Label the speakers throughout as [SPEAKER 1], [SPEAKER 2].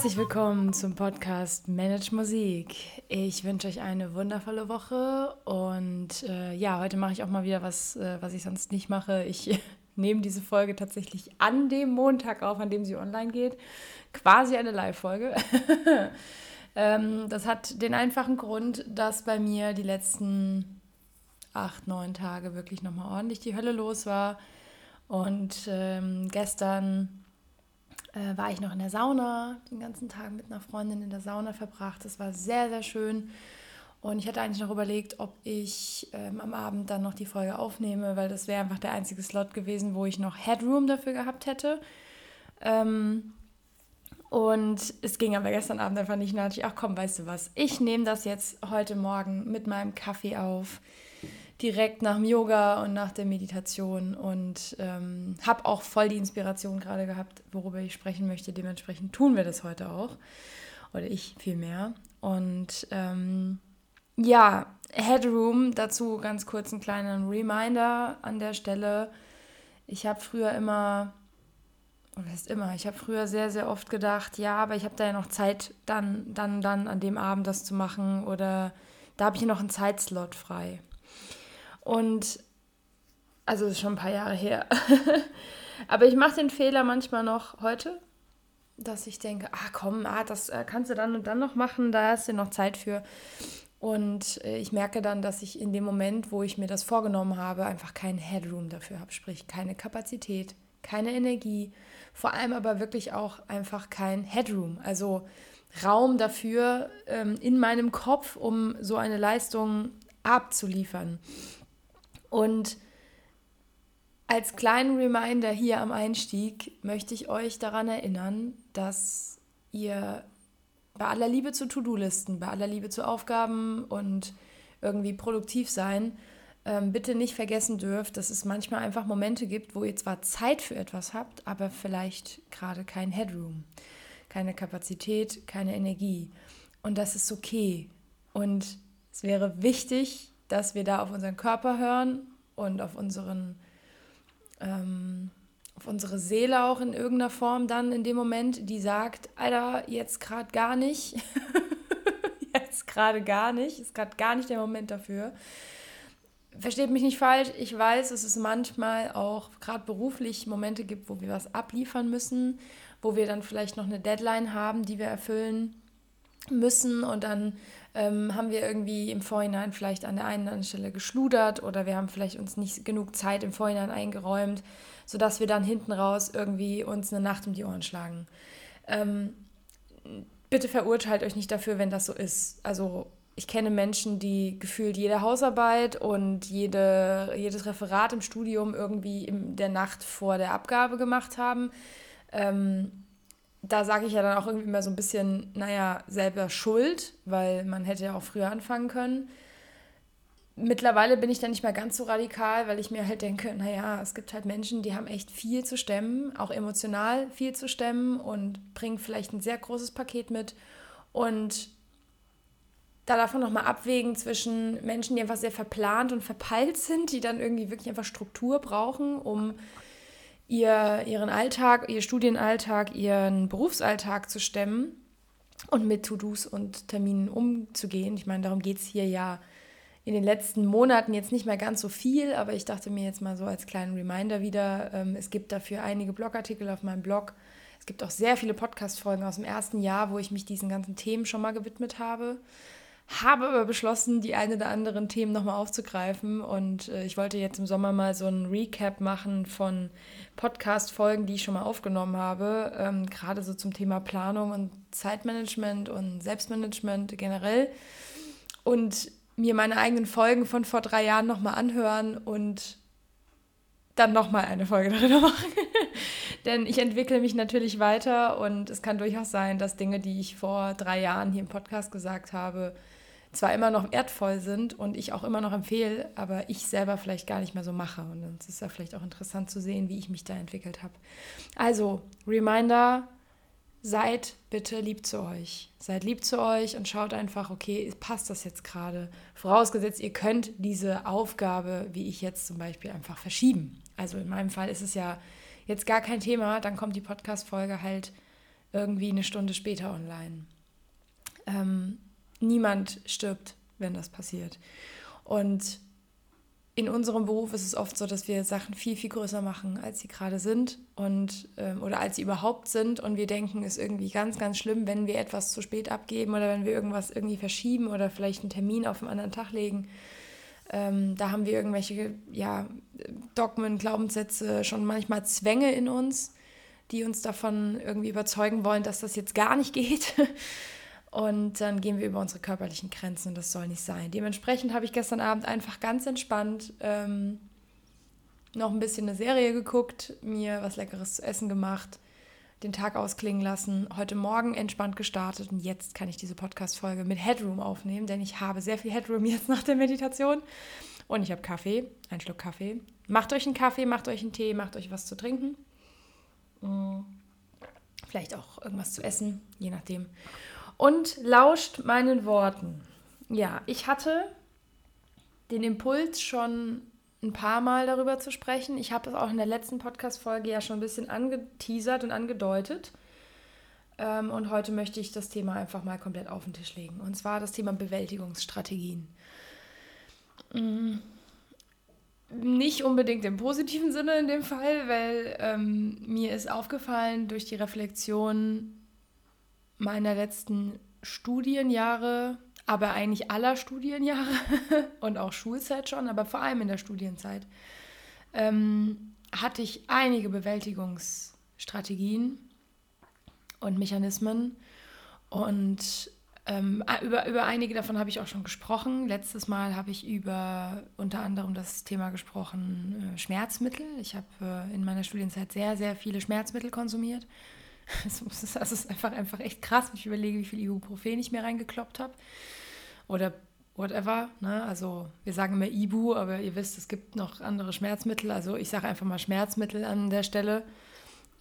[SPEAKER 1] Herzlich willkommen zum Podcast Manage Musik. Ich wünsche euch eine wundervolle Woche und äh, ja, heute mache ich auch mal wieder was, äh, was ich sonst nicht mache. Ich nehme diese Folge tatsächlich an dem Montag auf, an dem sie online geht. Quasi eine Live-Folge. ähm, das hat den einfachen Grund, dass bei mir die letzten acht, neun Tage wirklich nochmal ordentlich die Hölle los war. Und ähm, gestern äh, war ich noch in der Sauna, den ganzen Tag mit einer Freundin in der Sauna verbracht. Das war sehr, sehr schön. Und ich hatte eigentlich noch überlegt, ob ich ähm, am Abend dann noch die Folge aufnehme, weil das wäre einfach der einzige Slot gewesen, wo ich noch Headroom dafür gehabt hätte. Ähm, und es ging aber gestern Abend einfach nicht. Da dachte ich, ach komm, weißt du was, ich nehme das jetzt heute Morgen mit meinem Kaffee auf direkt nach dem Yoga und nach der Meditation und ähm, habe auch voll die Inspiration gerade gehabt, worüber ich sprechen möchte. Dementsprechend tun wir das heute auch. Oder ich vielmehr. Und ähm, ja, Headroom, dazu ganz kurz einen kleinen Reminder an der Stelle. Ich habe früher immer, oder heißt immer, ich habe früher sehr, sehr oft gedacht, ja, aber ich habe da ja noch Zeit, dann, dann, dann an dem Abend das zu machen oder da habe ich noch einen Zeitslot frei. Und also das ist schon ein paar Jahre her. Aber ich mache den Fehler manchmal noch heute, dass ich denke, ah komm, ah, das äh, kannst du dann und dann noch machen, da hast du noch Zeit für. Und äh, ich merke dann, dass ich in dem Moment, wo ich mir das vorgenommen habe, einfach keinen Headroom dafür habe, sprich keine Kapazität, keine Energie, vor allem aber wirklich auch einfach kein Headroom, also Raum dafür ähm, in meinem Kopf, um so eine Leistung abzuliefern. Und als kleinen Reminder hier am Einstieg möchte ich euch daran erinnern, dass ihr bei aller Liebe zu To-Do-Listen, bei aller Liebe zu Aufgaben und irgendwie produktiv sein, ähm, bitte nicht vergessen dürft, dass es manchmal einfach Momente gibt, wo ihr zwar Zeit für etwas habt, aber vielleicht gerade kein Headroom, keine Kapazität, keine Energie. Und das ist okay. Und es wäre wichtig, dass wir da auf unseren Körper hören und auf unseren ähm, auf unsere Seele auch in irgendeiner Form dann in dem Moment, die sagt, Alter, jetzt gerade gar nicht. jetzt gerade gar nicht. Ist gerade gar nicht der Moment dafür. Versteht mich nicht falsch, ich weiß, dass es manchmal auch gerade beruflich Momente gibt, wo wir was abliefern müssen, wo wir dann vielleicht noch eine Deadline haben, die wir erfüllen müssen und dann ähm, haben wir irgendwie im Vorhinein vielleicht an der einen oder anderen Stelle geschludert oder wir haben vielleicht uns nicht genug Zeit im Vorhinein eingeräumt, sodass wir dann hinten raus irgendwie uns eine Nacht um die Ohren schlagen. Ähm, bitte verurteilt euch nicht dafür, wenn das so ist. Also ich kenne Menschen, die gefühlt jede Hausarbeit und jede, jedes Referat im Studium irgendwie in der Nacht vor der Abgabe gemacht haben. Ähm, da sage ich ja dann auch irgendwie immer so ein bisschen, naja, selber schuld, weil man hätte ja auch früher anfangen können. Mittlerweile bin ich dann nicht mehr ganz so radikal, weil ich mir halt denke, naja, es gibt halt Menschen, die haben echt viel zu stemmen, auch emotional viel zu stemmen und bringen vielleicht ein sehr großes Paket mit. Und da davon nochmal abwägen zwischen Menschen, die einfach sehr verplant und verpeilt sind, die dann irgendwie wirklich einfach Struktur brauchen, um ihr, ihren Alltag, ihr Studienalltag, ihren Berufsalltag zu stemmen und mit To-Dos und Terminen umzugehen. Ich meine, darum geht es hier ja in den letzten Monaten jetzt nicht mehr ganz so viel, aber ich dachte mir jetzt mal so als kleinen Reminder wieder, ähm, es gibt dafür einige Blogartikel auf meinem Blog. Es gibt auch sehr viele Podcast-Folgen aus dem ersten Jahr, wo ich mich diesen ganzen Themen schon mal gewidmet habe habe aber beschlossen, die ein oder anderen Themen nochmal aufzugreifen. Und äh, ich wollte jetzt im Sommer mal so ein Recap machen von Podcast-Folgen, die ich schon mal aufgenommen habe. Ähm, Gerade so zum Thema Planung und Zeitmanagement und Selbstmanagement generell. Und mir meine eigenen Folgen von vor drei Jahren nochmal anhören und dann nochmal eine Folge darüber machen. Denn ich entwickle mich natürlich weiter und es kann durchaus sein, dass Dinge, die ich vor drei Jahren hier im Podcast gesagt habe, zwar immer noch wertvoll sind und ich auch immer noch empfehle, aber ich selber vielleicht gar nicht mehr so mache. Und es ist ja vielleicht auch interessant zu sehen, wie ich mich da entwickelt habe. Also, Reminder, seid bitte lieb zu euch. Seid lieb zu euch und schaut einfach, okay, passt das jetzt gerade? Vorausgesetzt, ihr könnt diese Aufgabe, wie ich jetzt zum Beispiel, einfach verschieben. Also in meinem Fall ist es ja jetzt gar kein Thema, dann kommt die Podcast-Folge halt irgendwie eine Stunde später online. Ähm, niemand stirbt, wenn das passiert. Und in unserem Beruf ist es oft so, dass wir Sachen viel, viel größer machen, als sie gerade sind und ähm, oder als sie überhaupt sind. Und wir denken, es ist irgendwie ganz, ganz schlimm, wenn wir etwas zu spät abgeben oder wenn wir irgendwas irgendwie verschieben oder vielleicht einen Termin auf einen anderen Tag legen. Ähm, da haben wir irgendwelche ja, Dogmen, Glaubenssätze, schon manchmal Zwänge in uns, die uns davon irgendwie überzeugen wollen, dass das jetzt gar nicht geht. Und dann gehen wir über unsere körperlichen Grenzen und das soll nicht sein. Dementsprechend habe ich gestern Abend einfach ganz entspannt ähm, noch ein bisschen eine Serie geguckt, mir was Leckeres zu essen gemacht, den Tag ausklingen lassen, heute Morgen entspannt gestartet und jetzt kann ich diese Podcast-Folge mit Headroom aufnehmen, denn ich habe sehr viel Headroom jetzt nach der Meditation und ich habe Kaffee, einen Schluck Kaffee. Macht euch einen Kaffee, macht euch einen Tee, macht euch was zu trinken. Mm. Vielleicht auch irgendwas zu essen, je nachdem und lauscht meinen Worten. Ja, ich hatte den Impuls schon ein paar Mal darüber zu sprechen. Ich habe es auch in der letzten Podcast-Folge ja schon ein bisschen angeteasert und angedeutet. Ähm, und heute möchte ich das Thema einfach mal komplett auf den Tisch legen. Und zwar das Thema Bewältigungsstrategien. Mm, nicht unbedingt im positiven Sinne in dem Fall, weil ähm, mir ist aufgefallen durch die Reflexion meiner letzten Studienjahre, aber eigentlich aller Studienjahre und auch Schulzeit schon, aber vor allem in der Studienzeit, ähm, hatte ich einige Bewältigungsstrategien und Mechanismen. Und ähm, über, über einige davon habe ich auch schon gesprochen. Letztes Mal habe ich über unter anderem das Thema gesprochen, äh, Schmerzmittel. Ich habe äh, in meiner Studienzeit sehr, sehr viele Schmerzmittel konsumiert. Das ist einfach, einfach echt krass, wenn ich überlege, wie viel Ibuprofen ich mir reingekloppt habe. Oder whatever. Ne? Also wir sagen immer Ibu, aber ihr wisst, es gibt noch andere Schmerzmittel. Also ich sage einfach mal Schmerzmittel an der Stelle.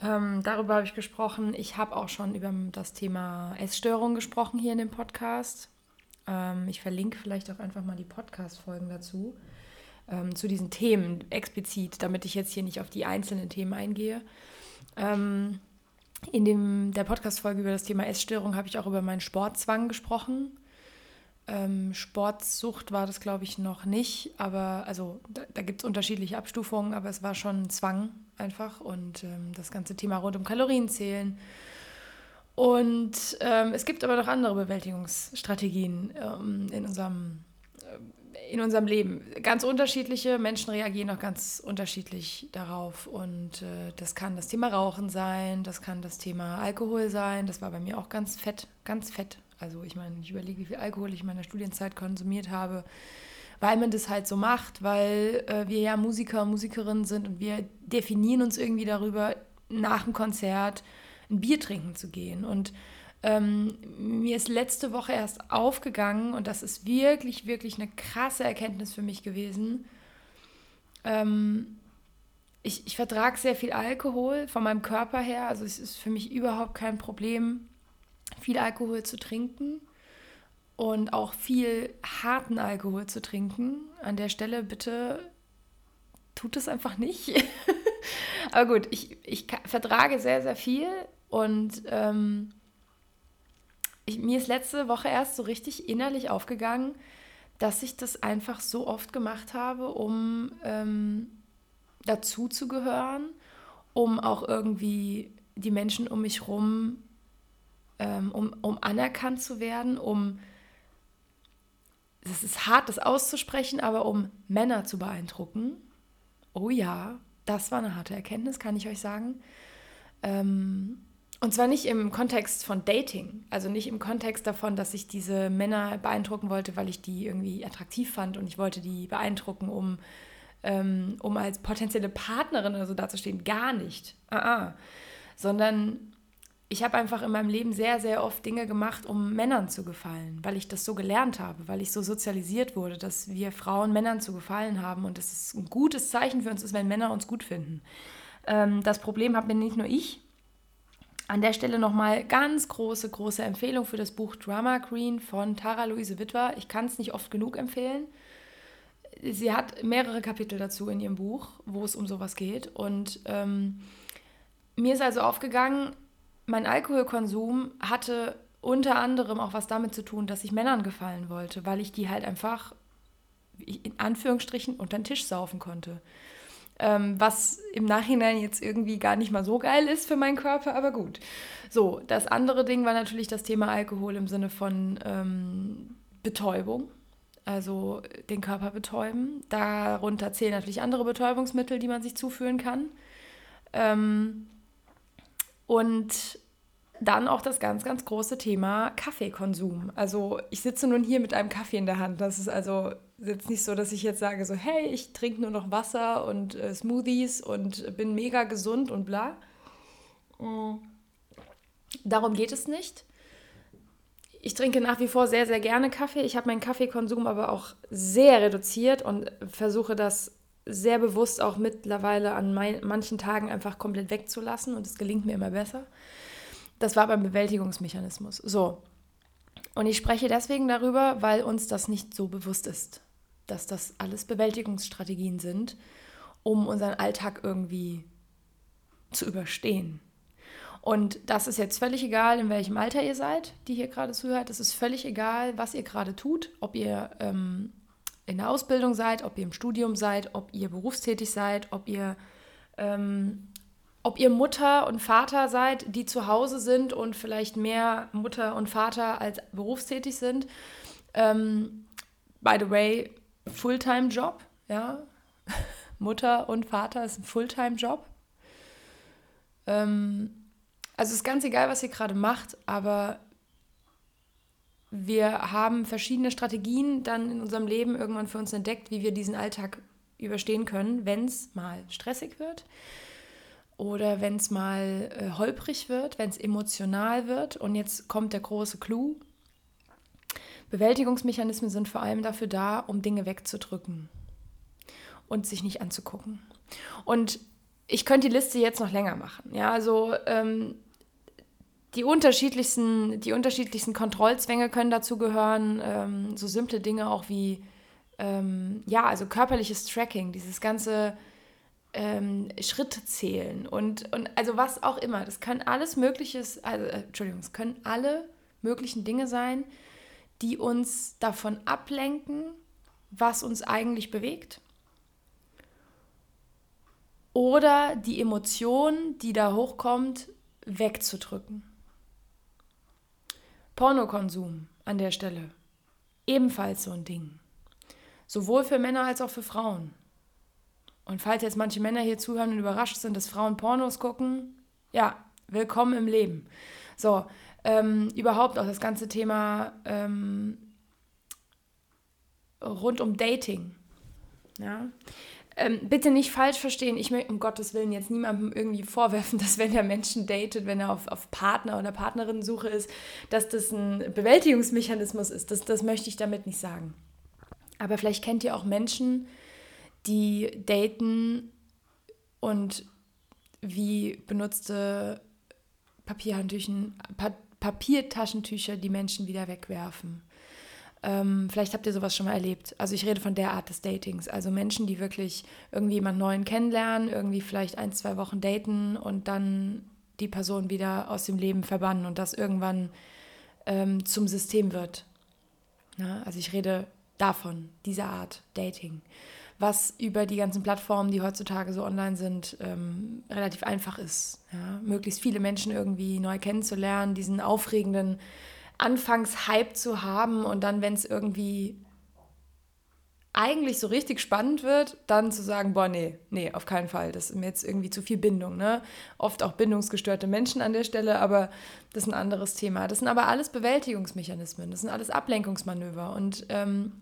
[SPEAKER 1] Ähm, darüber habe ich gesprochen. Ich habe auch schon über das Thema Essstörung gesprochen hier in dem Podcast. Ähm, ich verlinke vielleicht auch einfach mal die Podcast-Folgen dazu. Ähm, zu diesen Themen explizit, damit ich jetzt hier nicht auf die einzelnen Themen eingehe. Ähm, in dem, der Podcast-Folge über das Thema Essstörung habe ich auch über meinen Sportzwang gesprochen. Ähm, Sportsucht war das, glaube ich, noch nicht, aber also da, da gibt es unterschiedliche Abstufungen, aber es war schon ein Zwang einfach und ähm, das ganze Thema rund um Kalorienzählen. Und ähm, es gibt aber noch andere Bewältigungsstrategien ähm, in unserem in unserem Leben. Ganz unterschiedliche Menschen reagieren auch ganz unterschiedlich darauf. Und äh, das kann das Thema Rauchen sein, das kann das Thema Alkohol sein. Das war bei mir auch ganz fett, ganz fett. Also ich meine, ich überlege, wie viel Alkohol ich in meiner Studienzeit konsumiert habe, weil man das halt so macht, weil äh, wir ja Musiker und Musikerinnen sind und wir definieren uns irgendwie darüber, nach dem Konzert ein Bier trinken zu gehen. Und ähm, mir ist letzte Woche erst aufgegangen und das ist wirklich, wirklich eine krasse Erkenntnis für mich gewesen. Ähm, ich, ich vertrage sehr viel Alkohol von meinem Körper her, also es ist für mich überhaupt kein Problem, viel Alkohol zu trinken und auch viel harten Alkohol zu trinken. An der Stelle bitte tut es einfach nicht. Aber gut, ich, ich vertrage sehr, sehr viel und ähm, ich, mir ist letzte Woche erst so richtig innerlich aufgegangen, dass ich das einfach so oft gemacht habe, um ähm, dazu zu gehören, um auch irgendwie die Menschen um mich herum, ähm, um, um anerkannt zu werden, um, es ist hart, das auszusprechen, aber um Männer zu beeindrucken. Oh ja, das war eine harte Erkenntnis, kann ich euch sagen. Ähm, und zwar nicht im Kontext von Dating, also nicht im Kontext davon, dass ich diese Männer beeindrucken wollte, weil ich die irgendwie attraktiv fand und ich wollte die beeindrucken, um, ähm, um als potenzielle Partnerin oder so dazustehen. Gar nicht. Ah, ah. Sondern ich habe einfach in meinem Leben sehr, sehr oft Dinge gemacht, um Männern zu gefallen, weil ich das so gelernt habe, weil ich so sozialisiert wurde, dass wir Frauen Männern zu gefallen haben und es ist ein gutes Zeichen für uns ist, wenn Männer uns gut finden. Ähm, das Problem habe nicht nur ich, an der Stelle nochmal ganz große, große Empfehlung für das Buch Drama Queen von Tara Luise Witwer. Ich kann es nicht oft genug empfehlen. Sie hat mehrere Kapitel dazu in ihrem Buch, wo es um sowas geht. Und ähm, mir ist also aufgegangen, mein Alkoholkonsum hatte unter anderem auch was damit zu tun, dass ich Männern gefallen wollte, weil ich die halt einfach in Anführungsstrichen unter den Tisch saufen konnte. Ähm, was im Nachhinein jetzt irgendwie gar nicht mal so geil ist für meinen Körper, aber gut. So, das andere Ding war natürlich das Thema Alkohol im Sinne von ähm, Betäubung, also den Körper betäuben. Darunter zählen natürlich andere Betäubungsmittel, die man sich zuführen kann. Ähm, und dann auch das ganz, ganz große Thema Kaffeekonsum. Also ich sitze nun hier mit einem Kaffee in der Hand. Das ist also jetzt nicht so, dass ich jetzt sage so, hey, ich trinke nur noch Wasser und äh, Smoothies und bin mega gesund und bla. Mhm. Darum geht es nicht. Ich trinke nach wie vor sehr, sehr gerne Kaffee. Ich habe meinen Kaffeekonsum aber auch sehr reduziert und versuche das sehr bewusst auch mittlerweile an mein, manchen Tagen einfach komplett wegzulassen und es gelingt mir immer besser. Das war beim Bewältigungsmechanismus. So. Und ich spreche deswegen darüber, weil uns das nicht so bewusst ist, dass das alles Bewältigungsstrategien sind, um unseren Alltag irgendwie zu überstehen. Und das ist jetzt völlig egal, in welchem Alter ihr seid, die hier gerade zuhört. Es ist völlig egal, was ihr gerade tut, ob ihr ähm, in der Ausbildung seid, ob ihr im Studium seid, ob ihr berufstätig seid, ob ihr ähm, ob ihr Mutter und Vater seid, die zu Hause sind und vielleicht mehr Mutter und Vater als berufstätig sind. Ähm, by the way, Fulltime-Job, ja. Mutter und Vater ist ein Fulltime-Job. Ähm, also ist ganz egal, was ihr gerade macht, aber wir haben verschiedene Strategien dann in unserem Leben irgendwann für uns entdeckt, wie wir diesen Alltag überstehen können, wenn es mal stressig wird oder wenn es mal äh, holprig wird, wenn es emotional wird. Und jetzt kommt der große Clou. Bewältigungsmechanismen sind vor allem dafür da, um Dinge wegzudrücken und sich nicht anzugucken. Und ich könnte die Liste jetzt noch länger machen. Ja, also ähm, die unterschiedlichsten, die unterschiedlichsten Kontrollzwänge können dazu gehören, ähm, so simple Dinge auch wie ähm, ja, also körperliches Tracking, dieses ganze ähm, Schritte zählen und, und also was auch immer. Das kann alles Mögliches, also, äh, Entschuldigung, es können alle möglichen Dinge sein, die uns davon ablenken, was uns eigentlich bewegt. Oder die Emotion, die da hochkommt, wegzudrücken. Pornokonsum an der Stelle. Ebenfalls so ein Ding. Sowohl für Männer als auch für Frauen. Und falls jetzt manche Männer hier zuhören und überrascht sind, dass Frauen Pornos gucken, ja, willkommen im Leben. So, ähm, überhaupt auch das ganze Thema ähm, rund um Dating. Ja. Ähm, bitte nicht falsch verstehen, ich möchte um Gottes Willen jetzt niemandem irgendwie vorwerfen, dass wenn er Menschen datet, wenn er auf, auf Partner oder Partnerin-Suche ist, dass das ein Bewältigungsmechanismus ist. Das, das möchte ich damit nicht sagen. Aber vielleicht kennt ihr auch Menschen, die daten und wie benutzte Papierhandtüchen, pa Papiertaschentücher die Menschen wieder wegwerfen. Ähm, vielleicht habt ihr sowas schon mal erlebt. Also ich rede von der Art des Datings. Also Menschen, die wirklich irgendwie jemanden neuen kennenlernen, irgendwie vielleicht ein, zwei Wochen daten und dann die Person wieder aus dem Leben verbannen und das irgendwann ähm, zum System wird. Ja, also ich rede davon, dieser Art Dating was über die ganzen Plattformen, die heutzutage so online sind, ähm, relativ einfach ist. Ja? Möglichst viele Menschen irgendwie neu kennenzulernen, diesen aufregenden Anfangshype zu haben und dann, wenn es irgendwie eigentlich so richtig spannend wird, dann zu sagen, boah, nee, nee, auf keinen Fall. Das ist mir jetzt irgendwie zu viel Bindung. Ne? Oft auch bindungsgestörte Menschen an der Stelle, aber das ist ein anderes Thema. Das sind aber alles Bewältigungsmechanismen, das sind alles Ablenkungsmanöver. Und ähm,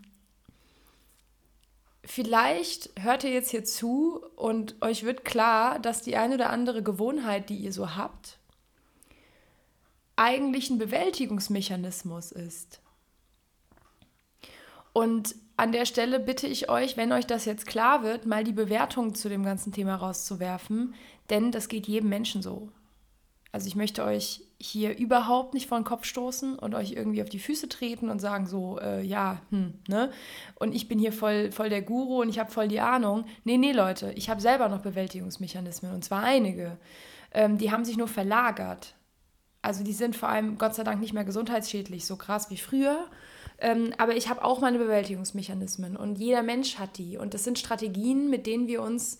[SPEAKER 1] vielleicht hört ihr jetzt hier zu und euch wird klar, dass die eine oder andere Gewohnheit, die ihr so habt, eigentlich ein Bewältigungsmechanismus ist. Und an der Stelle bitte ich euch, wenn euch das jetzt klar wird, mal die Bewertung zu dem ganzen Thema rauszuwerfen, denn das geht jedem Menschen so. Also ich möchte euch hier überhaupt nicht vor den Kopf stoßen und euch irgendwie auf die Füße treten und sagen so, äh, ja, hm, ne? Und ich bin hier voll, voll der Guru und ich habe voll die Ahnung. Nee, nee, Leute, ich habe selber noch Bewältigungsmechanismen und zwar einige. Ähm, die haben sich nur verlagert. Also die sind vor allem Gott sei Dank nicht mehr gesundheitsschädlich, so krass wie früher. Ähm, aber ich habe auch meine Bewältigungsmechanismen und jeder Mensch hat die. Und das sind Strategien, mit denen wir uns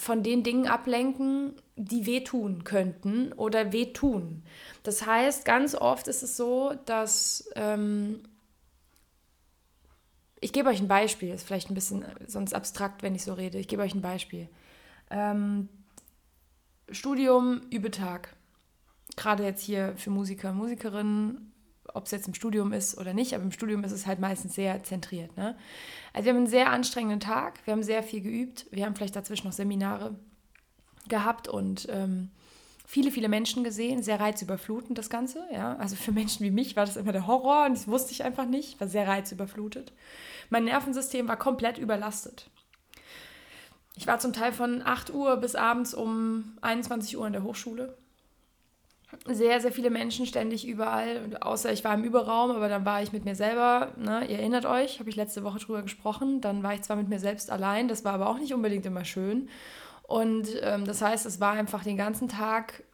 [SPEAKER 1] von den Dingen ablenken, die wehtun könnten oder wehtun. Das heißt, ganz oft ist es so, dass ähm, ich gebe euch ein Beispiel, ist vielleicht ein bisschen sonst abstrakt, wenn ich so rede. Ich gebe euch ein Beispiel. Ähm, Studium, Übetag. Gerade jetzt hier für Musiker, Musikerinnen, ob es jetzt im Studium ist oder nicht, aber im Studium ist es halt meistens sehr zentriert. Ne? Also wir haben einen sehr anstrengenden Tag, wir haben sehr viel geübt, wir haben vielleicht dazwischen noch Seminare gehabt und ähm, viele, viele Menschen gesehen, sehr reizüberflutend das Ganze. Ja? Also für Menschen wie mich war das immer der Horror und das wusste ich einfach nicht, war sehr reizüberflutet. Mein Nervensystem war komplett überlastet. Ich war zum Teil von 8 Uhr bis abends um 21 Uhr in der Hochschule. Sehr, sehr viele Menschen ständig überall, außer ich war im Überraum, aber dann war ich mit mir selber, ne? ihr erinnert euch, habe ich letzte Woche drüber gesprochen, dann war ich zwar mit mir selbst allein, das war aber auch nicht unbedingt immer schön. Und ähm, das heißt, es war einfach den ganzen Tag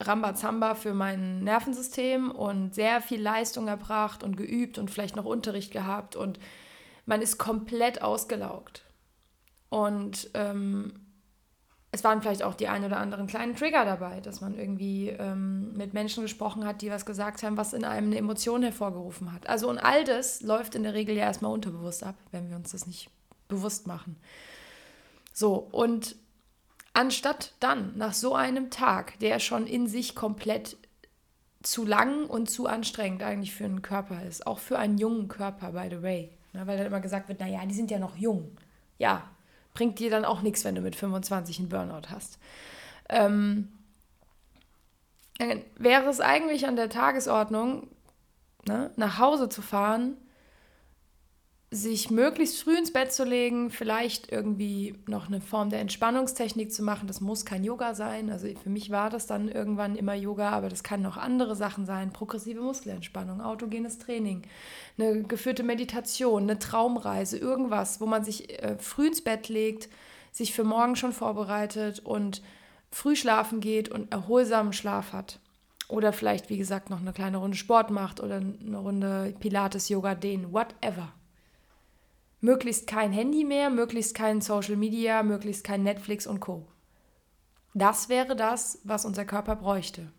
[SPEAKER 1] Rambazamba für mein Nervensystem und sehr viel Leistung erbracht und geübt und vielleicht noch Unterricht gehabt und man ist komplett ausgelaugt. Und ähm, es waren vielleicht auch die ein oder anderen kleinen Trigger dabei, dass man irgendwie ähm, mit Menschen gesprochen hat, die was gesagt haben, was in einem eine Emotion hervorgerufen hat. Also und all das läuft in der Regel ja erstmal unterbewusst ab, wenn wir uns das nicht bewusst machen. So, und Anstatt dann nach so einem Tag, der schon in sich komplett zu lang und zu anstrengend eigentlich für einen Körper ist, auch für einen jungen Körper, by the way, ne, weil dann immer gesagt wird, naja, die sind ja noch jung. Ja, bringt dir dann auch nichts, wenn du mit 25 einen Burnout hast. Ähm, wäre es eigentlich an der Tagesordnung, ne, nach Hause zu fahren sich möglichst früh ins Bett zu legen, vielleicht irgendwie noch eine Form der Entspannungstechnik zu machen. Das muss kein Yoga sein. Also für mich war das dann irgendwann immer Yoga, aber das kann noch andere Sachen sein. Progressive Muskelentspannung, autogenes Training, eine geführte Meditation, eine Traumreise, irgendwas, wo man sich äh, früh ins Bett legt, sich für morgen schon vorbereitet und früh schlafen geht und erholsamen Schlaf hat. Oder vielleicht, wie gesagt, noch eine kleine Runde Sport macht oder eine Runde Pilates, Yoga, Dehnen, whatever möglichst kein Handy mehr, möglichst kein Social Media, möglichst kein Netflix und Co. Das wäre das, was unser Körper bräuchte.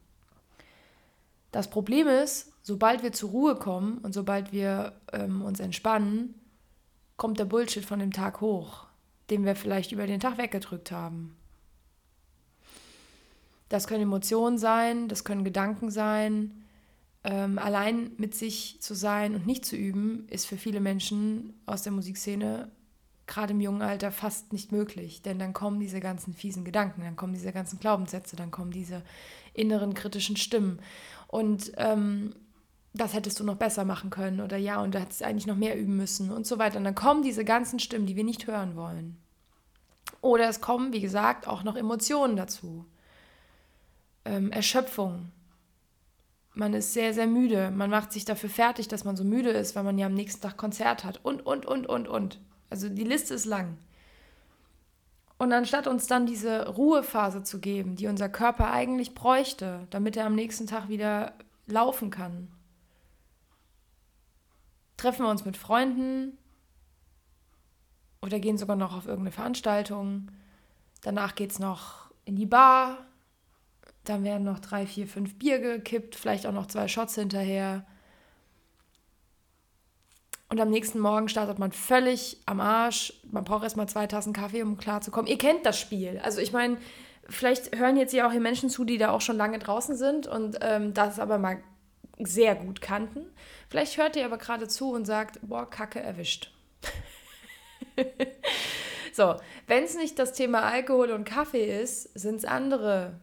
[SPEAKER 1] Das Problem ist, sobald wir zur Ruhe kommen und sobald wir ähm, uns entspannen, kommt der Bullshit von dem Tag hoch, den wir vielleicht über den Tag weggedrückt haben. Das können Emotionen sein, das können Gedanken sein, ähm, allein mit sich zu sein und nicht zu üben, ist für viele Menschen aus der Musikszene gerade im jungen Alter fast nicht möglich. Denn dann kommen diese ganzen fiesen Gedanken, dann kommen diese ganzen Glaubenssätze, dann kommen diese inneren kritischen Stimmen. Und ähm, das hättest du noch besser machen können oder ja, und du hättest eigentlich noch mehr üben müssen und so weiter. Und dann kommen diese ganzen Stimmen, die wir nicht hören wollen. Oder es kommen, wie gesagt, auch noch Emotionen dazu. Ähm, Erschöpfung, man ist sehr, sehr müde. Man macht sich dafür fertig, dass man so müde ist, weil man ja am nächsten Tag Konzert hat. Und, und, und, und, und. Also die Liste ist lang. Und anstatt uns dann diese Ruhephase zu geben, die unser Körper eigentlich bräuchte, damit er am nächsten Tag wieder laufen kann, treffen wir uns mit Freunden oder gehen sogar noch auf irgendeine Veranstaltung. Danach geht es noch in die Bar, dann werden noch drei, vier, fünf Bier gekippt, vielleicht auch noch zwei Shots hinterher. Und am nächsten Morgen startet man völlig am Arsch. Man braucht erstmal zwei Tassen Kaffee, um klarzukommen. Ihr kennt das Spiel. Also ich meine, vielleicht hören jetzt ja auch hier Menschen zu, die da auch schon lange draußen sind und ähm, das aber mal sehr gut kannten. Vielleicht hört ihr aber gerade zu und sagt, boah, Kacke erwischt. so, wenn es nicht das Thema Alkohol und Kaffee ist, sind es andere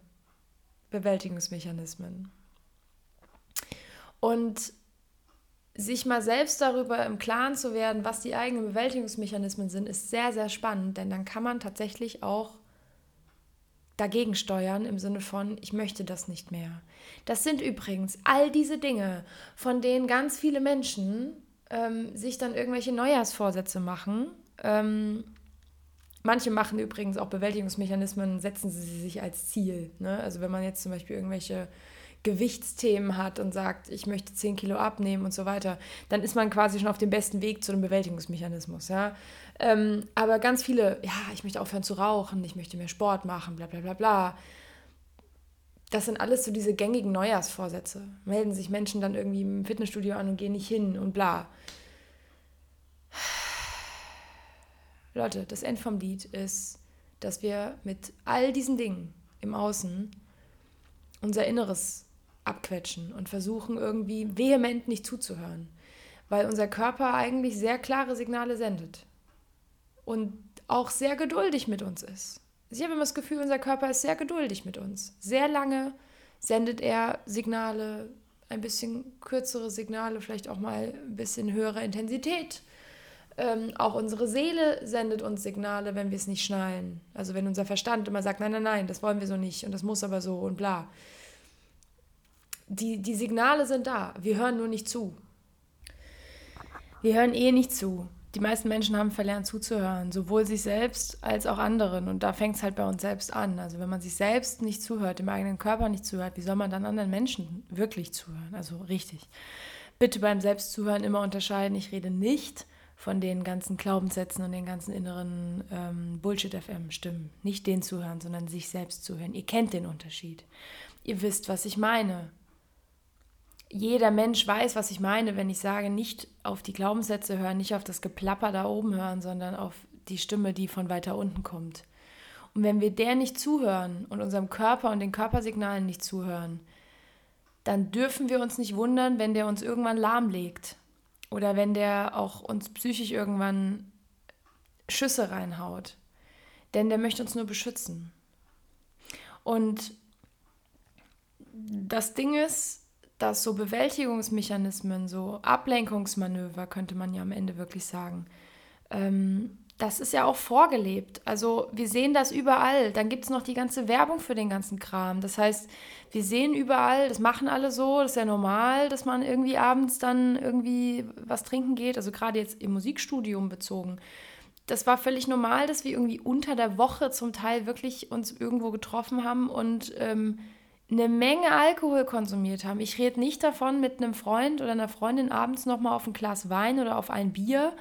[SPEAKER 1] Bewältigungsmechanismen. Und sich mal selbst darüber im Klaren zu werden, was die eigenen Bewältigungsmechanismen sind, ist sehr, sehr spannend, denn dann kann man tatsächlich auch dagegen steuern im Sinne von, ich möchte das nicht mehr. Das sind übrigens all diese Dinge, von denen ganz viele Menschen ähm, sich dann irgendwelche Neujahrsvorsätze machen. Ähm, Manche machen übrigens auch Bewältigungsmechanismen, setzen sie sich als Ziel. Ne? Also wenn man jetzt zum Beispiel irgendwelche Gewichtsthemen hat und sagt, ich möchte 10 Kilo abnehmen und so weiter, dann ist man quasi schon auf dem besten Weg zu einem Bewältigungsmechanismus. Ja? Ähm, aber ganz viele, ja, ich möchte aufhören zu rauchen, ich möchte mehr Sport machen, bla bla bla bla. Das sind alles so diese gängigen Neujahrsvorsätze. Melden sich Menschen dann irgendwie im Fitnessstudio an und gehen nicht hin und bla. Leute, das End vom Lied ist, dass wir mit all diesen Dingen im Außen unser Inneres abquetschen und versuchen irgendwie vehement nicht zuzuhören, weil unser Körper eigentlich sehr klare Signale sendet und auch sehr geduldig mit uns ist. Ich habe immer das Gefühl, unser Körper ist sehr geduldig mit uns. Sehr lange sendet er Signale, ein bisschen kürzere Signale, vielleicht auch mal ein bisschen höhere Intensität. Ähm, auch unsere Seele sendet uns Signale, wenn wir es nicht schnallen. Also wenn unser Verstand immer sagt, nein, nein, nein, das wollen wir so nicht und das muss aber so und bla. Die, die Signale sind da, wir hören nur nicht zu. Wir hören eh nicht zu. Die meisten Menschen haben verlernt zuzuhören, sowohl sich selbst als auch anderen. Und da fängt es halt bei uns selbst an. Also wenn man sich selbst nicht zuhört, dem eigenen Körper nicht zuhört, wie soll man dann anderen Menschen wirklich zuhören? Also richtig. Bitte beim Selbstzuhören immer unterscheiden. Ich rede nicht von den ganzen Glaubenssätzen und den ganzen inneren ähm, Bullshit-FM-Stimmen. Nicht den zuhören, sondern sich selbst zuhören. Ihr kennt den Unterschied. Ihr wisst, was ich meine jeder Mensch weiß, was ich meine, wenn ich sage, nicht auf die Glaubenssätze hören, nicht auf das Geplapper da oben hören, sondern auf die Stimme, die von weiter unten kommt. Und wenn wir der nicht zuhören und unserem Körper und den Körpersignalen nicht zuhören, dann dürfen wir uns nicht wundern, wenn der uns irgendwann lahmlegt oder wenn der auch uns psychisch irgendwann Schüsse reinhaut. Denn der möchte uns nur beschützen. Und das Ding ist, dass so Bewältigungsmechanismen, so Ablenkungsmanöver, könnte man ja am Ende wirklich sagen, ähm, das ist ja auch vorgelebt. Also wir sehen das überall. Dann gibt es noch die ganze Werbung für den ganzen Kram. Das heißt, wir sehen überall, das machen alle so, das ist ja normal, dass man irgendwie abends dann irgendwie was trinken geht. Also gerade jetzt im Musikstudium bezogen. Das war völlig normal, dass wir irgendwie unter der Woche zum Teil wirklich uns irgendwo getroffen haben und ähm, eine Menge Alkohol konsumiert haben. Ich rede nicht davon, mit einem Freund oder einer Freundin abends nochmal auf ein Glas Wein oder auf ein Bier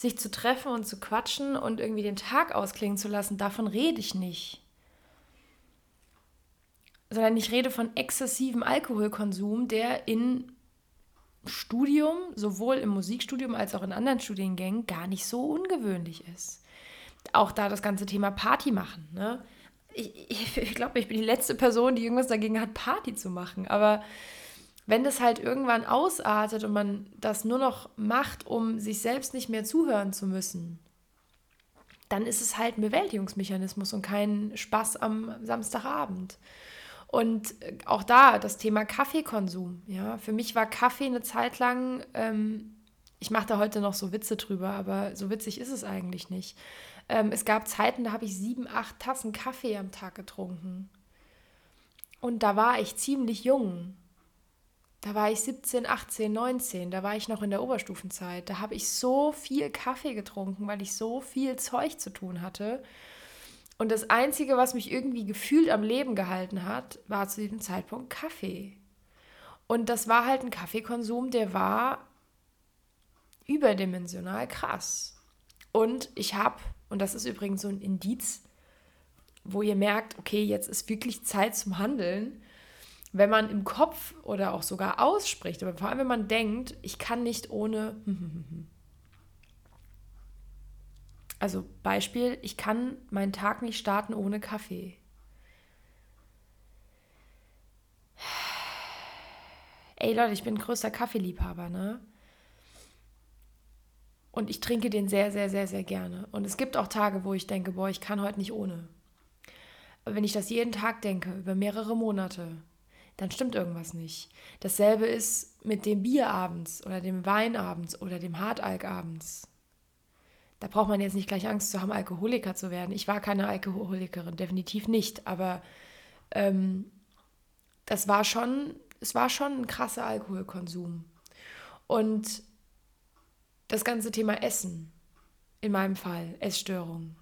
[SPEAKER 1] sich zu treffen und zu quatschen und irgendwie den Tag ausklingen zu lassen. Davon rede ich nicht. Sondern ich rede von exzessivem Alkoholkonsum, der in Studium, sowohl im Musikstudium als auch in anderen Studiengängen, gar nicht so ungewöhnlich ist. Auch da das ganze Thema Party machen. Ne? ich, ich, ich glaube, ich bin die letzte Person, die irgendwas dagegen hat, Party zu machen. Aber wenn das halt irgendwann ausartet und man das nur noch macht, um sich selbst nicht mehr zuhören zu müssen, dann ist es halt ein Bewältigungsmechanismus und kein Spaß am Samstagabend. Und auch da das Thema Kaffeekonsum. Ja, für mich war Kaffee eine Zeit lang, ähm, ich mache da heute noch so Witze drüber, aber so witzig ist es eigentlich nicht. Ähm, es gab Zeiten, da habe ich sieben, acht Tassen Kaffee am Tag getrunken. Und da war ich ziemlich jung. Da war ich 17, 18, 19, da war ich noch in der Oberstufenzeit. Da habe ich so viel Kaffee getrunken, weil ich so viel Zeug zu tun hatte. Und das Einzige, was mich irgendwie gefühlt am Leben gehalten hat, war zu diesem Zeitpunkt Kaffee. Und das war halt ein Kaffeekonsum, der war überdimensional krass. Und ich habe und das ist übrigens so ein Indiz, wo ihr merkt, okay, jetzt ist wirklich Zeit zum Handeln. Wenn man im Kopf oder auch sogar ausspricht, aber vor allem wenn man denkt, ich kann nicht ohne. Also Beispiel, ich kann meinen Tag nicht starten ohne Kaffee. Ey Leute, ich bin größter Kaffeeliebhaber, ne? Und ich trinke den sehr, sehr, sehr, sehr gerne. Und es gibt auch Tage, wo ich denke, boah, ich kann heute nicht ohne. Aber wenn ich das jeden Tag denke, über mehrere Monate, dann stimmt irgendwas nicht. Dasselbe ist mit dem Bier abends oder dem Wein abends oder dem Hartalk abends. Da braucht man jetzt nicht gleich Angst zu haben, Alkoholiker zu werden. Ich war keine Alkoholikerin, definitiv nicht. Aber ähm, das war schon, es war schon ein krasser Alkoholkonsum. Und das ganze Thema Essen, in meinem Fall Essstörung.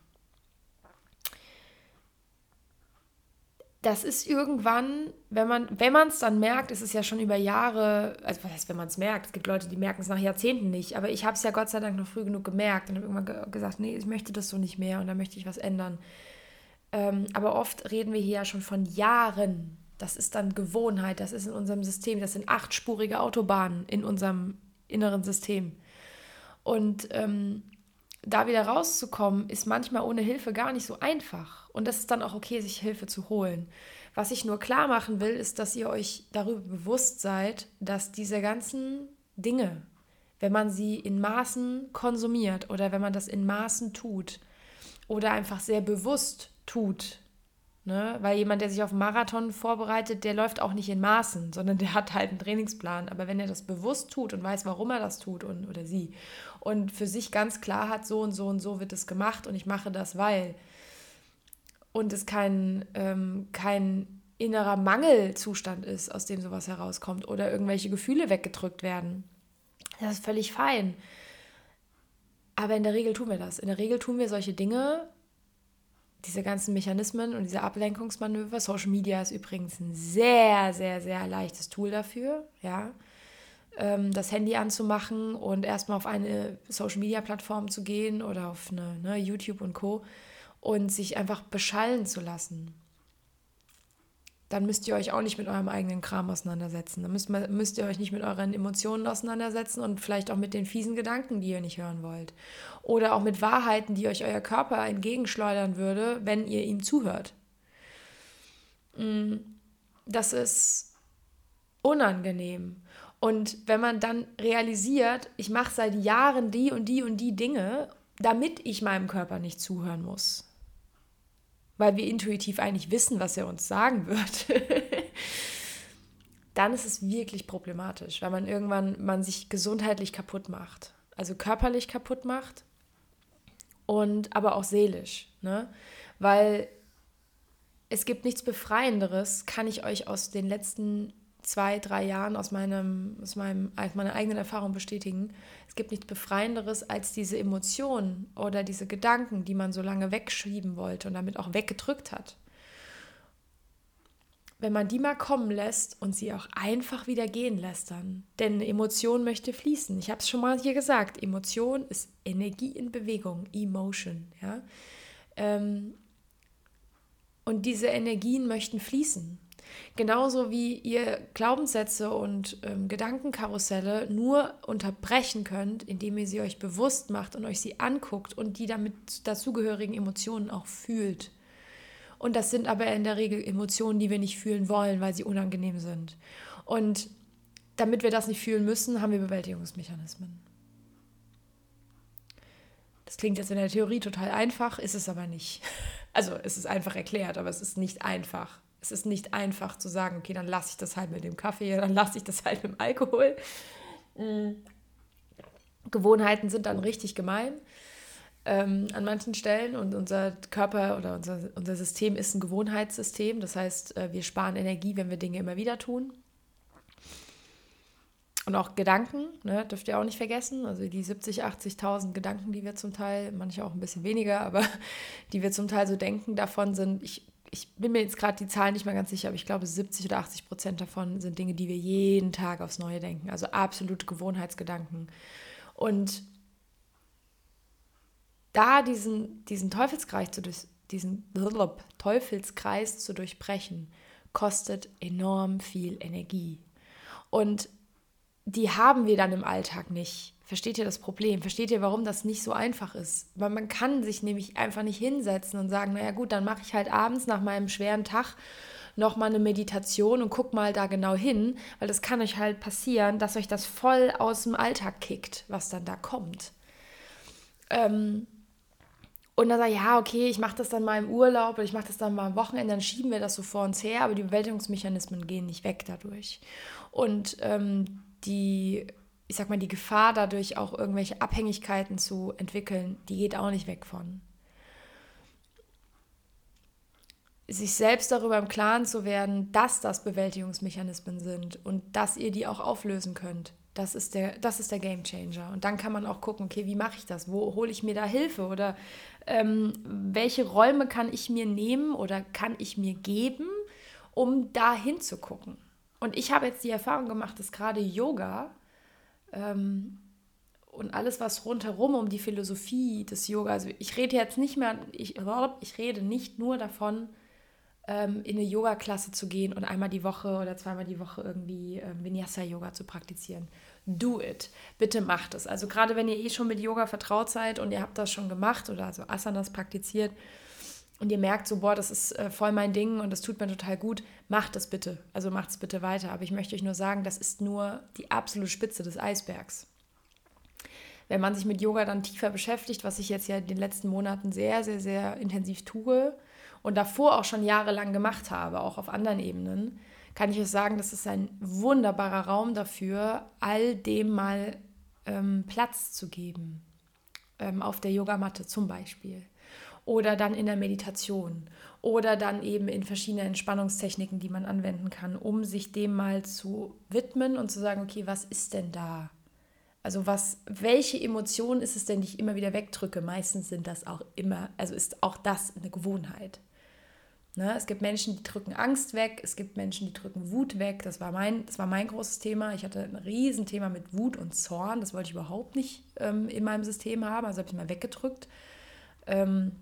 [SPEAKER 1] Das ist irgendwann, wenn man wenn es dann merkt, ist es ja schon über Jahre, also was heißt, wenn man es merkt, es gibt Leute, die merken es nach Jahrzehnten nicht, aber ich habe es ja Gott sei Dank noch früh genug gemerkt und habe irgendwann ge gesagt, nee, ich möchte das so nicht mehr und da möchte ich was ändern. Ähm, aber oft reden wir hier ja schon von Jahren. Das ist dann Gewohnheit, das ist in unserem System, das sind achtspurige Autobahnen in unserem inneren System. Und ähm, da wieder rauszukommen, ist manchmal ohne Hilfe gar nicht so einfach. Und das ist dann auch okay, sich Hilfe zu holen. Was ich nur klar machen will, ist, dass ihr euch darüber bewusst seid, dass diese ganzen Dinge, wenn man sie in Maßen konsumiert oder wenn man das in Maßen tut oder einfach sehr bewusst tut, Ne? Weil jemand, der sich auf einen Marathon vorbereitet, der läuft auch nicht in Maßen, sondern der hat halt einen Trainingsplan. Aber wenn er das bewusst tut und weiß, warum er das tut und, oder sie und für sich ganz klar hat, so und so und so wird es gemacht und ich mache das, weil und es kein, ähm, kein innerer Mangelzustand ist, aus dem sowas herauskommt oder irgendwelche Gefühle weggedrückt werden. Das ist völlig fein. Aber in der Regel tun wir das. In der Regel tun wir solche Dinge, diese ganzen Mechanismen und diese Ablenkungsmanöver. Social Media ist übrigens ein sehr, sehr, sehr leichtes Tool dafür, ja. Ähm, das Handy anzumachen und erstmal auf eine Social Media Plattform zu gehen oder auf eine ne, YouTube und Co. und sich einfach beschallen zu lassen dann müsst ihr euch auch nicht mit eurem eigenen Kram auseinandersetzen. Dann müsst, müsst ihr euch nicht mit euren Emotionen auseinandersetzen und vielleicht auch mit den fiesen Gedanken, die ihr nicht hören wollt. Oder auch mit Wahrheiten, die euch euer Körper entgegenschleudern würde, wenn ihr ihm zuhört. Mm, das ist unangenehm. Und wenn man dann realisiert, ich mache seit Jahren die und die und die Dinge, damit ich meinem Körper nicht zuhören muss weil wir intuitiv eigentlich wissen, was er uns sagen wird, dann ist es wirklich problematisch, weil man irgendwann man sich gesundheitlich kaputt macht, also körperlich kaputt macht und aber auch seelisch, ne? Weil es gibt nichts Befreienderes, kann ich euch aus den letzten zwei, drei Jahren aus, meinem, aus, meinem, aus meiner eigenen Erfahrung bestätigen. Es gibt nichts Befreienderes als diese Emotionen oder diese Gedanken, die man so lange wegschieben wollte und damit auch weggedrückt hat. Wenn man die mal kommen lässt und sie auch einfach wieder gehen lässt dann. Denn Emotion möchte fließen. Ich habe es schon mal hier gesagt. Emotion ist Energie in Bewegung, Emotion. Ja? Ähm, und diese Energien möchten fließen. Genauso wie ihr Glaubenssätze und ähm, Gedankenkarusselle nur unterbrechen könnt, indem ihr sie euch bewusst macht und euch sie anguckt und die damit dazugehörigen Emotionen auch fühlt. Und das sind aber in der Regel Emotionen, die wir nicht fühlen wollen, weil sie unangenehm sind. Und damit wir das nicht fühlen müssen, haben wir Bewältigungsmechanismen. Das klingt jetzt in der Theorie total einfach, ist es aber nicht. Also es ist einfach erklärt, aber es ist nicht einfach es ist nicht einfach zu sagen, okay, dann lasse ich das halt mit dem Kaffee, dann lasse ich das halt mit dem Alkohol. Mhm. Gewohnheiten sind dann richtig gemein ähm, an manchen Stellen und unser Körper oder unser, unser System ist ein Gewohnheitssystem. Das heißt, äh, wir sparen Energie, wenn wir Dinge immer wieder tun. Und auch Gedanken, ne, dürft ihr auch nicht vergessen. Also die 70, 80.000 Gedanken, die wir zum Teil, manche auch ein bisschen weniger, aber die wir zum Teil so denken, davon sind, ich ich bin mir jetzt gerade die Zahlen nicht mehr ganz sicher, aber ich glaube, 70 oder 80 Prozent davon sind Dinge, die wir jeden Tag aufs Neue denken. Also absolute Gewohnheitsgedanken. Und da diesen, diesen Teufelskreis zu durch, diesen Teufelskreis zu durchbrechen, kostet enorm viel Energie. Und die haben wir dann im Alltag nicht. Versteht ihr das Problem? Versteht ihr, warum das nicht so einfach ist? Weil man kann sich nämlich einfach nicht hinsetzen und sagen, naja gut, dann mache ich halt abends nach meinem schweren Tag nochmal eine Meditation und guck mal da genau hin, weil das kann euch halt passieren, dass euch das voll aus dem Alltag kickt, was dann da kommt. Ähm, und dann sage ich, ja, okay, ich mache das dann mal im Urlaub oder ich mache das dann mal am Wochenende, dann schieben wir das so vor uns her, aber die Bewältigungsmechanismen gehen nicht weg dadurch. Und ähm, die ich sag mal, die Gefahr dadurch auch irgendwelche Abhängigkeiten zu entwickeln, die geht auch nicht weg von. Sich selbst darüber im Klaren zu werden, dass das Bewältigungsmechanismen sind und dass ihr die auch auflösen könnt. Das ist der, das ist der Game Changer. Und dann kann man auch gucken, okay, wie mache ich das? Wo hole ich mir da Hilfe? Oder ähm, welche Räume kann ich mir nehmen oder kann ich mir geben, um da hinzugucken. Und ich habe jetzt die Erfahrung gemacht, dass gerade Yoga ähm, und alles, was rundherum um die Philosophie des Yoga, also ich rede jetzt nicht mehr, ich, ich rede nicht nur davon, ähm, in eine Yoga-Klasse zu gehen und einmal die Woche oder zweimal die Woche irgendwie ähm, Vinyasa-Yoga zu praktizieren. Do it. Bitte macht es. Also gerade wenn ihr eh schon mit Yoga vertraut seid und ihr habt das schon gemacht oder also Asanas praktiziert und ihr merkt so, boah, das ist äh, voll mein Ding und das tut mir total gut, macht es bitte. Also macht es bitte weiter. Aber ich möchte euch nur sagen, das ist nur die absolute Spitze des Eisbergs wenn man sich mit Yoga dann tiefer beschäftigt, was ich jetzt ja in den letzten Monaten sehr, sehr, sehr intensiv tue und davor auch schon jahrelang gemacht habe, auch auf anderen Ebenen, kann ich euch sagen, das ist ein wunderbarer Raum dafür, all dem mal ähm, Platz zu geben. Ähm, auf der Yogamatte zum Beispiel. Oder dann in der Meditation. Oder dann eben in verschiedenen Entspannungstechniken, die man anwenden kann, um sich dem mal zu widmen und zu sagen, okay, was ist denn da? Also was, welche Emotion ist es denn, die ich immer wieder wegdrücke? Meistens sind das auch immer, also ist auch das eine Gewohnheit. Ne? Es gibt Menschen, die drücken Angst weg, es gibt Menschen, die drücken Wut weg. Das war mein, das war mein großes Thema. Ich hatte ein Riesenthema mit Wut und Zorn. Das wollte ich überhaupt nicht ähm, in meinem System haben, also habe ich mal weggedrückt. Ähm,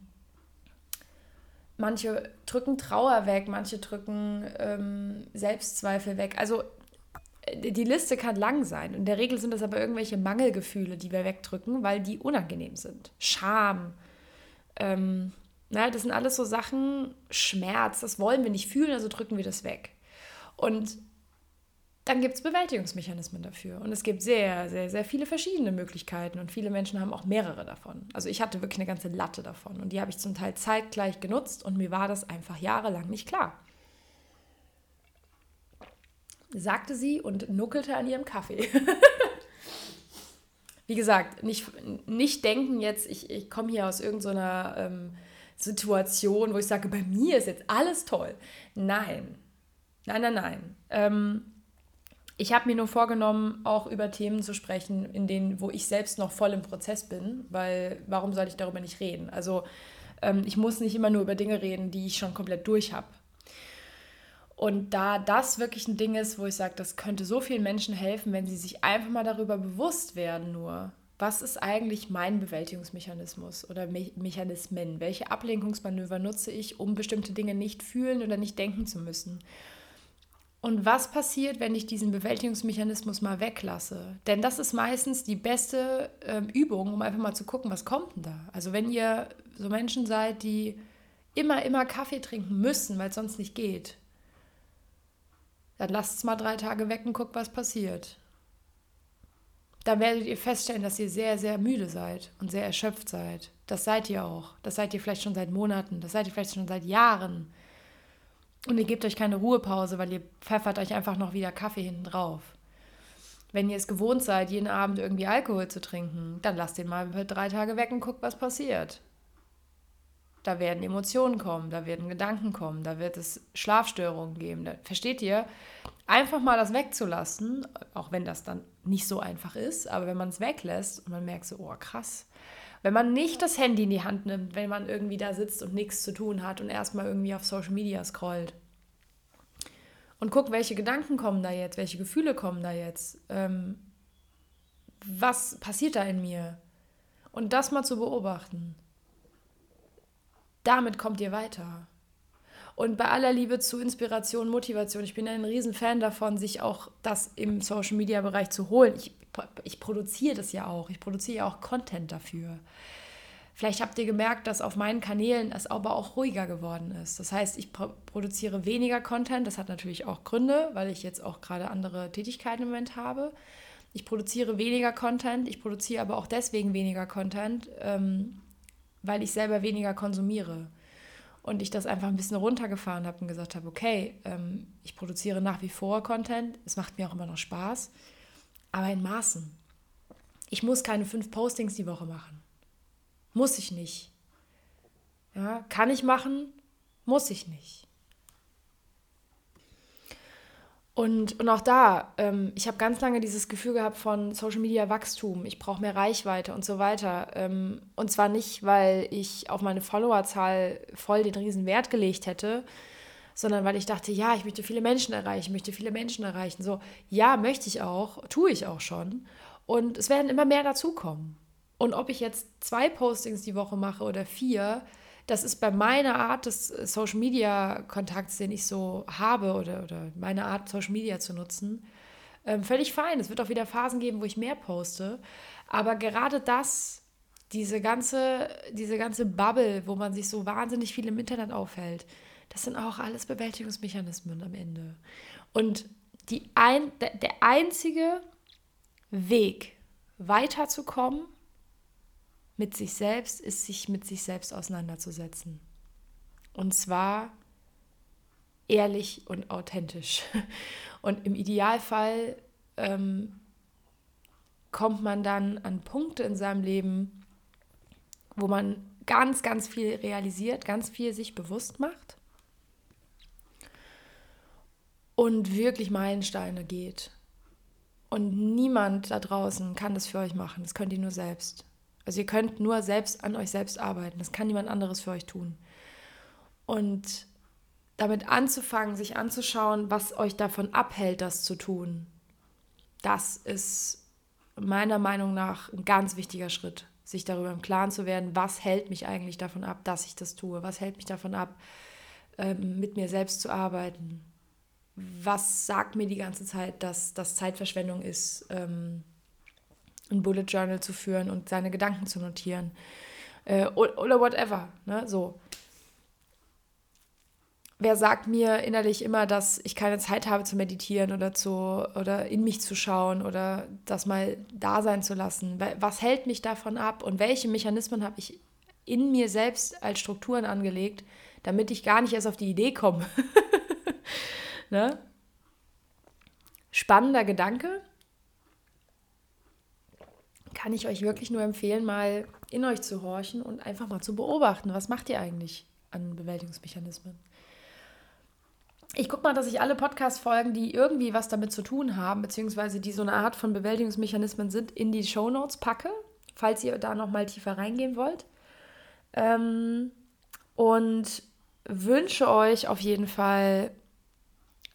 [SPEAKER 1] manche drücken Trauer weg, manche drücken ähm, Selbstzweifel weg. Also die Liste kann lang sein. In der Regel sind das aber irgendwelche Mangelgefühle, die wir wegdrücken, weil die unangenehm sind. Scham. Ähm, na, das sind alles so Sachen, Schmerz, das wollen wir nicht fühlen, also drücken wir das weg. Und dann gibt es Bewältigungsmechanismen dafür. Und es gibt sehr, sehr, sehr viele verschiedene Möglichkeiten. Und viele Menschen haben auch mehrere davon. Also ich hatte wirklich eine ganze Latte davon. Und die habe ich zum Teil zeitgleich genutzt. Und mir war das einfach jahrelang nicht klar sagte sie und nuckelte an ihrem Kaffee. Wie gesagt, nicht, nicht denken jetzt, ich, ich komme hier aus irgendeiner so ähm, Situation, wo ich sage, bei mir ist jetzt alles toll. Nein, nein, nein, nein. Ähm, ich habe mir nur vorgenommen, auch über Themen zu sprechen, in denen, wo ich selbst noch voll im Prozess bin, weil warum soll ich darüber nicht reden? Also ähm, ich muss nicht immer nur über Dinge reden, die ich schon komplett durch habe. Und da das wirklich ein Ding ist, wo ich sage, das könnte so vielen Menschen helfen, wenn sie sich einfach mal darüber bewusst werden, nur, was ist eigentlich mein Bewältigungsmechanismus oder Me Mechanismen? Welche Ablenkungsmanöver nutze ich, um bestimmte Dinge nicht fühlen oder nicht denken zu müssen? Und was passiert, wenn ich diesen Bewältigungsmechanismus mal weglasse? Denn das ist meistens die beste äh, Übung, um einfach mal zu gucken, was kommt denn da? Also wenn ihr so Menschen seid, die immer, immer Kaffee trinken müssen, weil es sonst nicht geht, dann lasst es mal drei Tage weg und guckt, was passiert. Dann werdet ihr feststellen, dass ihr sehr, sehr müde seid und sehr erschöpft seid. Das seid ihr auch. Das seid ihr vielleicht schon seit Monaten. Das seid ihr vielleicht schon seit Jahren. Und ihr gebt euch keine Ruhepause, weil ihr pfeffert euch einfach noch wieder Kaffee hinten drauf. Wenn ihr es gewohnt seid, jeden Abend irgendwie Alkohol zu trinken, dann lasst den mal drei Tage weg und guckt, was passiert. Da werden Emotionen kommen, da werden Gedanken kommen, da wird es Schlafstörungen geben. Versteht ihr? Einfach mal das wegzulassen, auch wenn das dann nicht so einfach ist, aber wenn man es weglässt und man merkt so, oh krass. Wenn man nicht das Handy in die Hand nimmt, wenn man irgendwie da sitzt und nichts zu tun hat und erstmal irgendwie auf Social Media scrollt. Und guckt, welche Gedanken kommen da jetzt, welche Gefühle kommen da jetzt. Ähm, was passiert da in mir? Und das mal zu beobachten damit kommt ihr weiter. Und bei aller Liebe zu Inspiration, Motivation, ich bin ein Riesenfan davon, sich auch das im Social Media Bereich zu holen. Ich, ich produziere das ja auch. Ich produziere ja auch Content dafür. Vielleicht habt ihr gemerkt, dass auf meinen Kanälen es aber auch ruhiger geworden ist. Das heißt, ich produziere weniger Content. Das hat natürlich auch Gründe, weil ich jetzt auch gerade andere Tätigkeiten im Moment habe. Ich produziere weniger Content. Ich produziere aber auch deswegen weniger Content, ähm, weil ich selber weniger konsumiere. Und ich das einfach ein bisschen runtergefahren habe und gesagt habe, okay, ähm, ich produziere nach wie vor Content, es macht mir auch immer noch Spaß, aber in Maßen. Ich muss keine fünf Postings die Woche machen. Muss ich nicht. Ja, kann ich machen, muss ich nicht. Und, und auch da, ähm, ich habe ganz lange dieses Gefühl gehabt von Social Media Wachstum, ich brauche mehr Reichweite und so weiter. Ähm, und zwar nicht, weil ich auf meine Followerzahl voll den riesen Wert gelegt hätte, sondern weil ich dachte, ja, ich möchte viele Menschen erreichen, möchte viele Menschen erreichen. So, ja, möchte ich auch, tue ich auch schon. Und es werden immer mehr dazukommen. Und ob ich jetzt zwei Postings die Woche mache oder vier, das ist bei meiner Art des Social Media Kontakts, den ich so habe oder, oder meine Art, Social Media zu nutzen, ähm, völlig fein. Es wird auch wieder Phasen geben, wo ich mehr poste. Aber gerade das, diese ganze, diese ganze Bubble, wo man sich so wahnsinnig viel im Internet aufhält, das sind auch alles Bewältigungsmechanismen am Ende. Und die ein, der, einzige Weg, weiterzukommen mit sich selbst, ist, sich mit sich selbst auseinanderzusetzen. Und zwar ehrlich und authentisch. Und im Idealfall ähm, kommt man dann an Punkte in seinem Leben, wo man ganz, ganz viel realisiert, ganz viel sich bewusst macht und wirklich Meilensteine geht. Und niemand da draußen kann das für euch machen. Das könnt ihr nur selbst. Also ihr könnt nur selbst an euch selbst arbeiten. Das kann niemand anderes für euch tun. Und damit anzufangen, sich anzuschauen, was euch davon abhält, das zu tun, das ist meiner Meinung nach ein ganz wichtiger Schritt, sich darüber im Klaren zu werden, was hält mich eigentlich davon ab, dass ich das tue, was hält mich davon ab, ähm, mit mir selbst zu arbeiten, was sagt mir die ganze Zeit, dass das Zeitverschwendung ist, ähm, ein Bullet Journal zu führen und seine Gedanken zu notieren äh, oder whatever. Ne? So. Wer sagt mir innerlich immer, dass ich keine Zeit habe zu meditieren oder, zu, oder in mich zu schauen oder das mal da sein zu lassen? Was hält mich davon ab und welche Mechanismen habe ich in mir selbst als Strukturen angelegt, damit ich gar nicht erst auf die Idee komme? Ne? Spannender Gedanke. Kann ich euch wirklich nur empfehlen, mal in euch zu horchen und einfach mal zu beobachten, was macht ihr eigentlich an Bewältigungsmechanismen. Ich gucke mal, dass ich alle Podcast-Folgen, die irgendwie was damit zu tun haben, beziehungsweise die so eine Art von Bewältigungsmechanismen sind, in die Show Notes packe, falls ihr da nochmal tiefer reingehen wollt. Ähm, und wünsche euch auf jeden Fall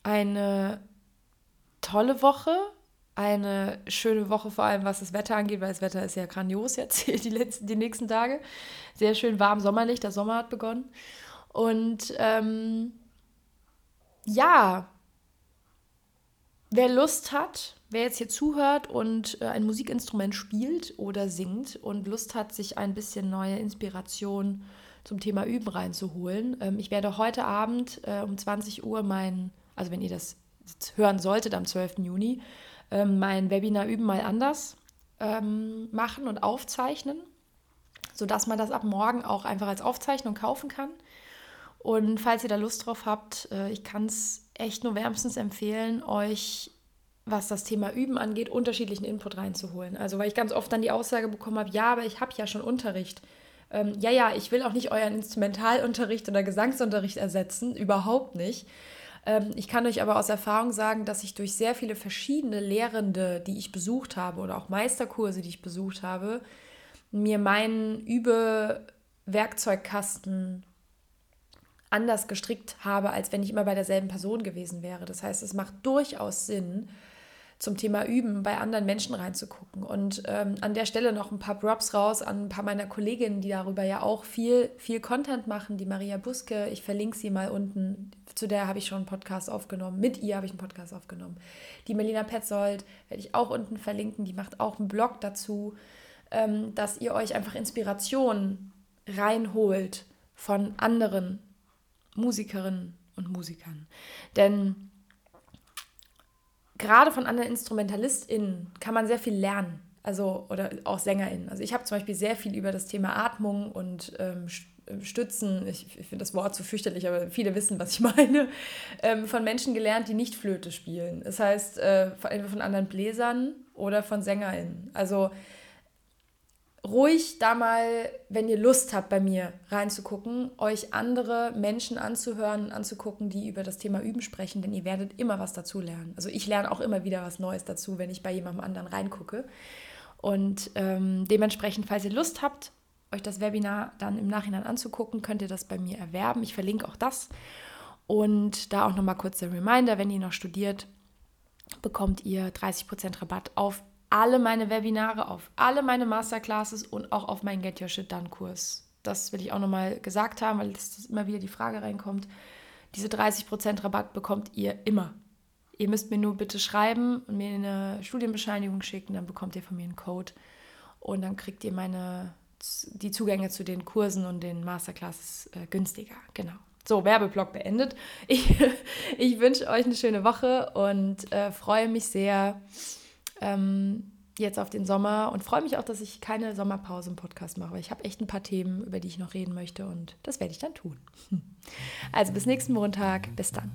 [SPEAKER 1] eine tolle Woche, eine schöne Woche, vor allem was das Wetter angeht, weil das Wetter ist ja grandios jetzt die, letzten, die nächsten Tage. Sehr schön warm, sommerlich, der Sommer hat begonnen. Und ähm, ja, wer Lust hat, wer jetzt hier zuhört und äh, ein Musikinstrument spielt oder singt und Lust hat, sich ein bisschen neue Inspiration zum Thema Üben reinzuholen, ähm, ich werde heute Abend äh, um 20 Uhr mein also wenn ihr das hören solltet am 12. Juni, ähm, mein Webinar Üben mal anders ähm, machen und aufzeichnen, sodass man das ab morgen auch einfach als Aufzeichnung kaufen kann. Und falls ihr da Lust drauf habt, äh, ich kann es echt nur wärmstens empfehlen, euch, was das Thema Üben angeht, unterschiedlichen Input reinzuholen. Also weil ich ganz oft dann die Aussage bekommen habe, ja, aber ich habe ja schon Unterricht. Ähm, ja, ja, ich will auch nicht euren Instrumentalunterricht oder Gesangsunterricht ersetzen, überhaupt nicht. Ähm, ich kann euch aber aus Erfahrung sagen, dass ich durch sehr viele verschiedene Lehrende, die ich besucht habe oder auch Meisterkurse, die ich besucht habe, mir meinen Übewerkzeugkasten anders gestrickt habe, als wenn ich immer bei derselben Person gewesen wäre. Das heißt, es macht durchaus Sinn, zum Thema Üben bei anderen Menschen reinzugucken. Und ähm, an der Stelle noch ein paar Props raus an ein paar meiner Kolleginnen, die darüber ja auch viel, viel Content machen. Die Maria Buske, ich verlinke sie mal unten. Zu der habe ich schon einen Podcast aufgenommen. Mit ihr habe ich einen Podcast aufgenommen. Die Melina Petzold werde ich auch unten verlinken. Die macht auch einen Blog dazu, ähm, dass ihr euch einfach Inspiration reinholt von anderen Musikerinnen und Musikern. Denn gerade von anderen InstrumentalistInnen kann man sehr viel lernen. Also, oder auch SängerInnen. Also ich habe zum Beispiel sehr viel über das Thema Atmung und ähm, äh, Stützen, ich, ich finde das Wort zu so fürchterlich, aber viele wissen, was ich meine, ähm, von Menschen gelernt, die nicht Flöte spielen. Das heißt, äh, entweder von anderen Bläsern oder von SängerInnen. Also ruhig da mal, wenn ihr Lust habt, bei mir reinzugucken, euch andere Menschen anzuhören, anzugucken, die über das Thema Üben sprechen, denn ihr werdet immer was dazu lernen. Also ich lerne auch immer wieder was Neues dazu, wenn ich bei jemandem anderen reingucke. Und ähm, dementsprechend, falls ihr Lust habt, euch das Webinar dann im Nachhinein anzugucken, könnt ihr das bei mir erwerben. Ich verlinke auch das. Und da auch nochmal kurz der Reminder, wenn ihr noch studiert, bekommt ihr 30% Rabatt auf alle meine Webinare, auf alle meine Masterclasses und auch auf meinen Get Your Shit Done Kurs. Das will ich auch nochmal gesagt haben, weil das immer wieder die Frage reinkommt. Diese 30% Rabatt bekommt ihr immer. Ihr müsst mir nur bitte schreiben und mir eine Studienbescheinigung schicken, dann bekommt ihr von mir einen Code und dann kriegt ihr meine, die Zugänge zu den Kursen und den Masterclasses äh, günstiger. Genau. So, Werbeblock beendet. Ich, ich wünsche euch eine schöne Woche und äh, freue mich sehr ähm, jetzt auf den Sommer und freue mich auch, dass ich keine Sommerpause im Podcast mache, weil ich habe echt ein paar Themen, über die ich noch reden möchte und das werde ich dann tun. Also bis nächsten Montag. Bis dann.